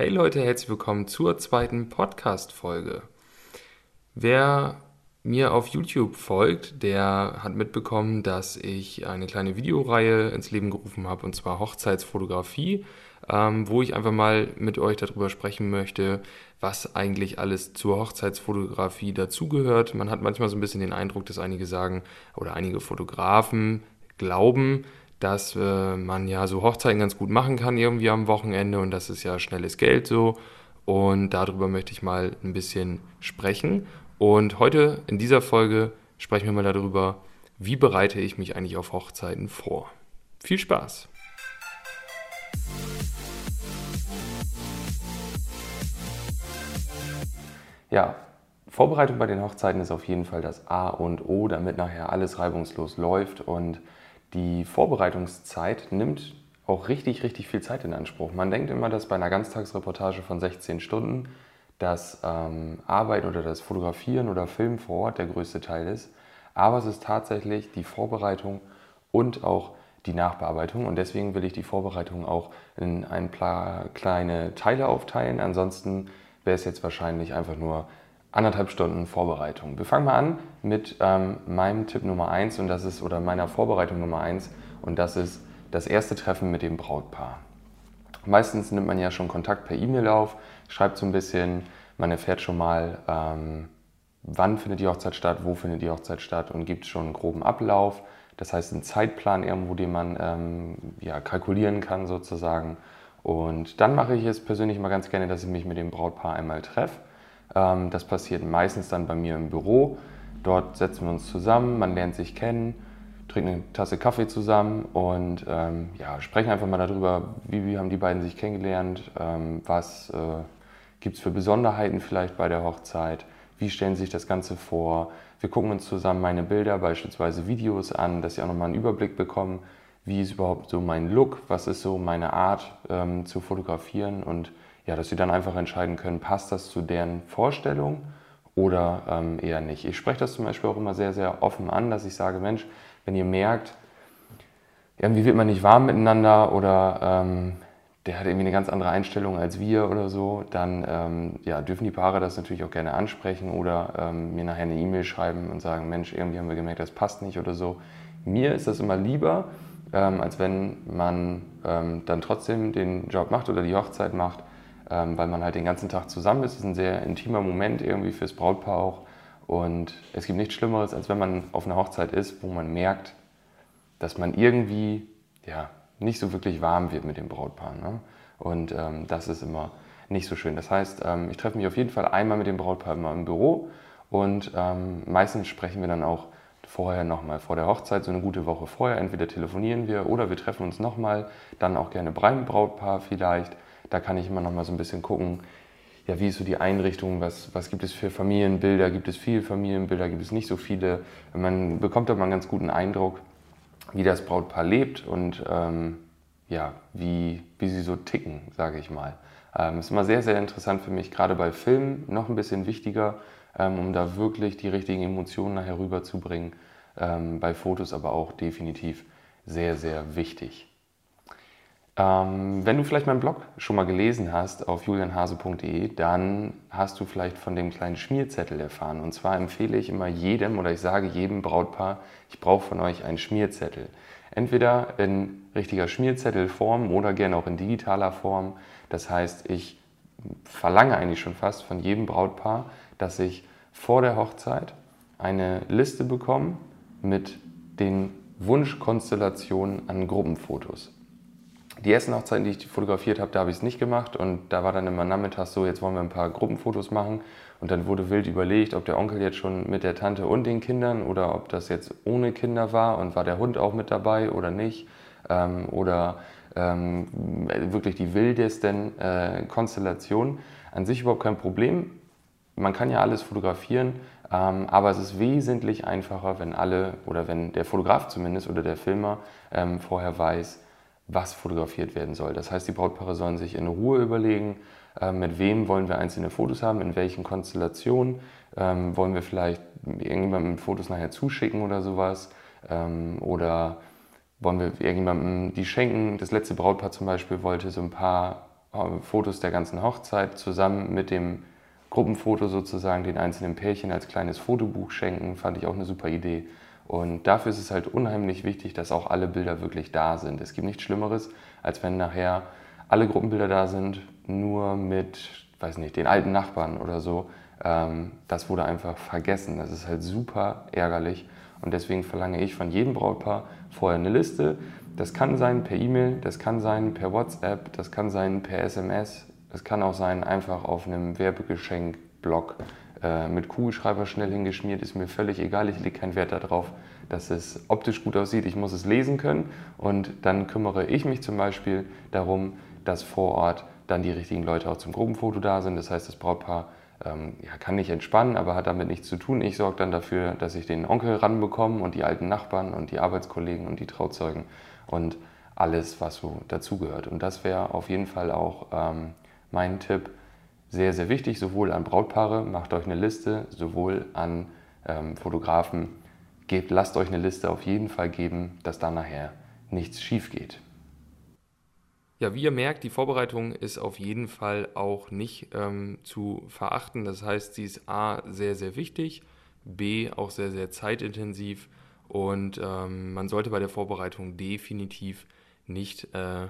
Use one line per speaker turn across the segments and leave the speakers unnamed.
Hey Leute, herzlich willkommen zur zweiten Podcast-Folge. Wer mir auf YouTube folgt, der hat mitbekommen, dass ich eine kleine Videoreihe ins Leben gerufen habe, und zwar Hochzeitsfotografie, ähm, wo ich einfach mal mit euch darüber sprechen möchte, was eigentlich alles zur Hochzeitsfotografie dazugehört. Man hat manchmal so ein bisschen den Eindruck, dass einige sagen oder einige Fotografen glauben, dass äh, man ja so Hochzeiten ganz gut machen kann irgendwie am Wochenende und das ist ja schnelles Geld so. Und darüber möchte ich mal ein bisschen sprechen. Und heute in dieser Folge sprechen wir mal darüber, wie bereite ich mich eigentlich auf Hochzeiten vor. Viel Spaß! Ja, Vorbereitung bei den Hochzeiten ist auf jeden Fall das A und O, damit nachher alles reibungslos läuft und die Vorbereitungszeit nimmt auch richtig, richtig viel Zeit in Anspruch. Man denkt immer, dass bei einer Ganztagsreportage von 16 Stunden das ähm, Arbeiten oder das Fotografieren oder Filmen vor Ort der größte Teil ist. Aber es ist tatsächlich die Vorbereitung und auch die Nachbearbeitung. Und deswegen will ich die Vorbereitung auch in ein paar kleine Teile aufteilen. Ansonsten wäre es jetzt wahrscheinlich einfach nur anderthalb Stunden Vorbereitung. Wir fangen mal an mit ähm, meinem Tipp Nummer eins und das ist, oder meiner Vorbereitung Nummer eins und das ist das erste Treffen mit dem Brautpaar. Meistens nimmt man ja schon Kontakt per E-Mail auf, schreibt so ein bisschen, man erfährt schon mal, ähm, wann findet die Hochzeit statt, wo findet die Hochzeit statt und gibt schon einen groben Ablauf. Das heißt, einen Zeitplan irgendwo, den man ähm, ja, kalkulieren kann sozusagen. Und dann mache ich es persönlich immer ganz gerne, dass ich mich mit dem Brautpaar einmal treffe das passiert meistens dann bei mir im Büro. Dort setzen wir uns zusammen, man lernt sich kennen, trinkt eine Tasse Kaffee zusammen und ähm, ja, sprechen einfach mal darüber, wie, wie haben die beiden sich kennengelernt, ähm, was äh, gibt es für Besonderheiten vielleicht bei der Hochzeit, wie stellen sie sich das Ganze vor. Wir gucken uns zusammen meine Bilder, beispielsweise Videos an, dass sie auch nochmal einen Überblick bekommen, wie ist überhaupt so mein Look, was ist so meine Art ähm, zu fotografieren und ja, dass sie dann einfach entscheiden können, passt das zu deren Vorstellung oder ähm, eher nicht. Ich spreche das zum Beispiel auch immer sehr, sehr offen an, dass ich sage, Mensch, wenn ihr merkt, irgendwie wird man nicht warm miteinander oder ähm, der hat irgendwie eine ganz andere Einstellung als wir oder so, dann ähm, ja, dürfen die Paare das natürlich auch gerne ansprechen oder ähm, mir nachher eine E-Mail schreiben und sagen, Mensch, irgendwie haben wir gemerkt, das passt nicht oder so. Mir ist das immer lieber, ähm, als wenn man ähm, dann trotzdem den Job macht oder die Hochzeit macht ähm, weil man halt den ganzen Tag zusammen ist. Es ist ein sehr intimer Moment irgendwie fürs Brautpaar auch. Und es gibt nichts Schlimmeres, als wenn man auf einer Hochzeit ist, wo man merkt, dass man irgendwie ja, nicht so wirklich warm wird mit dem Brautpaar. Ne? Und ähm, das ist immer nicht so schön. Das heißt, ähm, ich treffe mich auf jeden Fall einmal mit dem Brautpaar immer im Büro und ähm, meistens sprechen wir dann auch vorher nochmal, vor der Hochzeit, so eine gute Woche vorher. Entweder telefonieren wir oder wir treffen uns nochmal, dann auch gerne beim Brautpaar vielleicht da kann ich immer noch mal so ein bisschen gucken, ja, wie ist so die Einrichtung, was, was gibt es für Familienbilder, gibt es viele Familienbilder, gibt es nicht so viele. Man bekommt da mal einen ganz guten Eindruck, wie das Brautpaar lebt und ähm, ja, wie, wie sie so ticken, sage ich mal. Ähm, ist immer sehr, sehr interessant für mich, gerade bei Filmen noch ein bisschen wichtiger, ähm, um da wirklich die richtigen Emotionen nachher rüberzubringen. Ähm, bei Fotos aber auch definitiv sehr, sehr wichtig. Ähm, wenn du vielleicht meinen Blog schon mal gelesen hast auf julianhase.de, dann hast du vielleicht von dem kleinen Schmierzettel erfahren. Und zwar empfehle ich immer jedem oder ich sage jedem Brautpaar, ich brauche von euch einen Schmierzettel. Entweder in richtiger Schmierzettelform oder gerne auch in digitaler Form. Das heißt, ich verlange eigentlich schon fast von jedem Brautpaar, dass ich vor der Hochzeit eine Liste bekomme mit den Wunschkonstellationen an Gruppenfotos. Die ersten Hochzeiten, die ich fotografiert habe, da habe ich es nicht gemacht und da war dann immer nachmittags so, jetzt wollen wir ein paar Gruppenfotos machen und dann wurde wild überlegt, ob der Onkel jetzt schon mit der Tante und den Kindern oder ob das jetzt ohne Kinder war und war der Hund auch mit dabei oder nicht ähm, oder ähm, wirklich die wildesten äh, Konstellationen. An sich überhaupt kein Problem. Man kann ja alles fotografieren, ähm, aber es ist wesentlich einfacher, wenn alle oder wenn der Fotograf zumindest oder der Filmer ähm, vorher weiß, was fotografiert werden soll. Das heißt, die Brautpaare sollen sich in Ruhe überlegen, äh, mit wem wollen wir einzelne Fotos haben, in welchen Konstellationen, ähm, wollen wir vielleicht irgendjemandem Fotos nachher zuschicken oder sowas ähm, oder wollen wir irgendjemandem die schenken. Das letzte Brautpaar zum Beispiel wollte so ein paar äh, Fotos der ganzen Hochzeit zusammen mit dem Gruppenfoto sozusagen den einzelnen Pärchen als kleines Fotobuch schenken, fand ich auch eine super Idee. Und dafür ist es halt unheimlich wichtig, dass auch alle Bilder wirklich da sind. Es gibt nichts Schlimmeres, als wenn nachher alle Gruppenbilder da sind, nur mit, weiß nicht, den alten Nachbarn oder so. Ähm, das wurde einfach vergessen. Das ist halt super ärgerlich. Und deswegen verlange ich von jedem Brautpaar vorher eine Liste. Das kann sein per E-Mail, das kann sein per WhatsApp, das kann sein per SMS, es kann auch sein, einfach auf einem Werbegeschenk-Blog äh, mit Kugelschreiber schnell hingeschmiert, ist mir völlig egal, ich lege keinen Wert darauf, dass es optisch gut aussieht. Ich muss es lesen können und dann kümmere ich mich zum Beispiel darum, dass vor Ort dann die richtigen Leute auch zum Gruppenfoto da sind. Das heißt, das Brautpaar ähm, ja, kann nicht entspannen, aber hat damit nichts zu tun. Ich sorge dann dafür, dass ich den Onkel ranbekomme und die alten Nachbarn und die Arbeitskollegen und die Trauzeugen und alles, was so dazugehört. Und das wäre auf jeden Fall auch ähm, mein Tipp, sehr, sehr wichtig, sowohl an Brautpaare, macht euch eine Liste, sowohl an ähm, Fotografen, gebt, lasst euch eine Liste auf jeden Fall geben, dass da nachher nichts schief geht.
Ja, wie ihr merkt, die Vorbereitung ist auf jeden Fall auch nicht ähm, zu verachten. Das heißt, sie ist A sehr, sehr wichtig, B auch sehr, sehr zeitintensiv und ähm, man sollte bei der Vorbereitung definitiv nicht äh,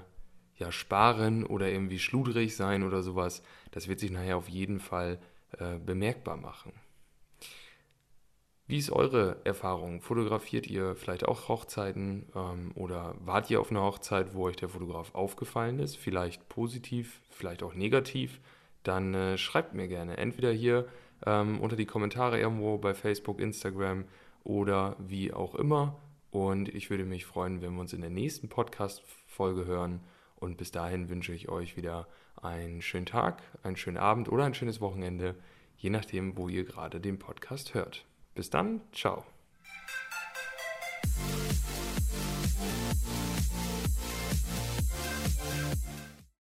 ja, sparen oder irgendwie schludrig sein oder sowas, das wird sich nachher auf jeden Fall äh, bemerkbar machen. Wie ist eure Erfahrung? Fotografiert ihr vielleicht auch Hochzeiten ähm, oder wart ihr auf einer Hochzeit, wo euch der Fotograf aufgefallen ist? Vielleicht positiv, vielleicht auch negativ? Dann äh, schreibt mir gerne. Entweder hier ähm, unter die Kommentare irgendwo bei Facebook, Instagram oder wie auch immer. Und ich würde mich freuen, wenn wir uns in der nächsten Podcast-Folge hören. Und bis dahin wünsche ich euch wieder einen schönen Tag, einen schönen Abend oder ein schönes Wochenende, je nachdem, wo ihr gerade den Podcast hört. Bis dann, ciao.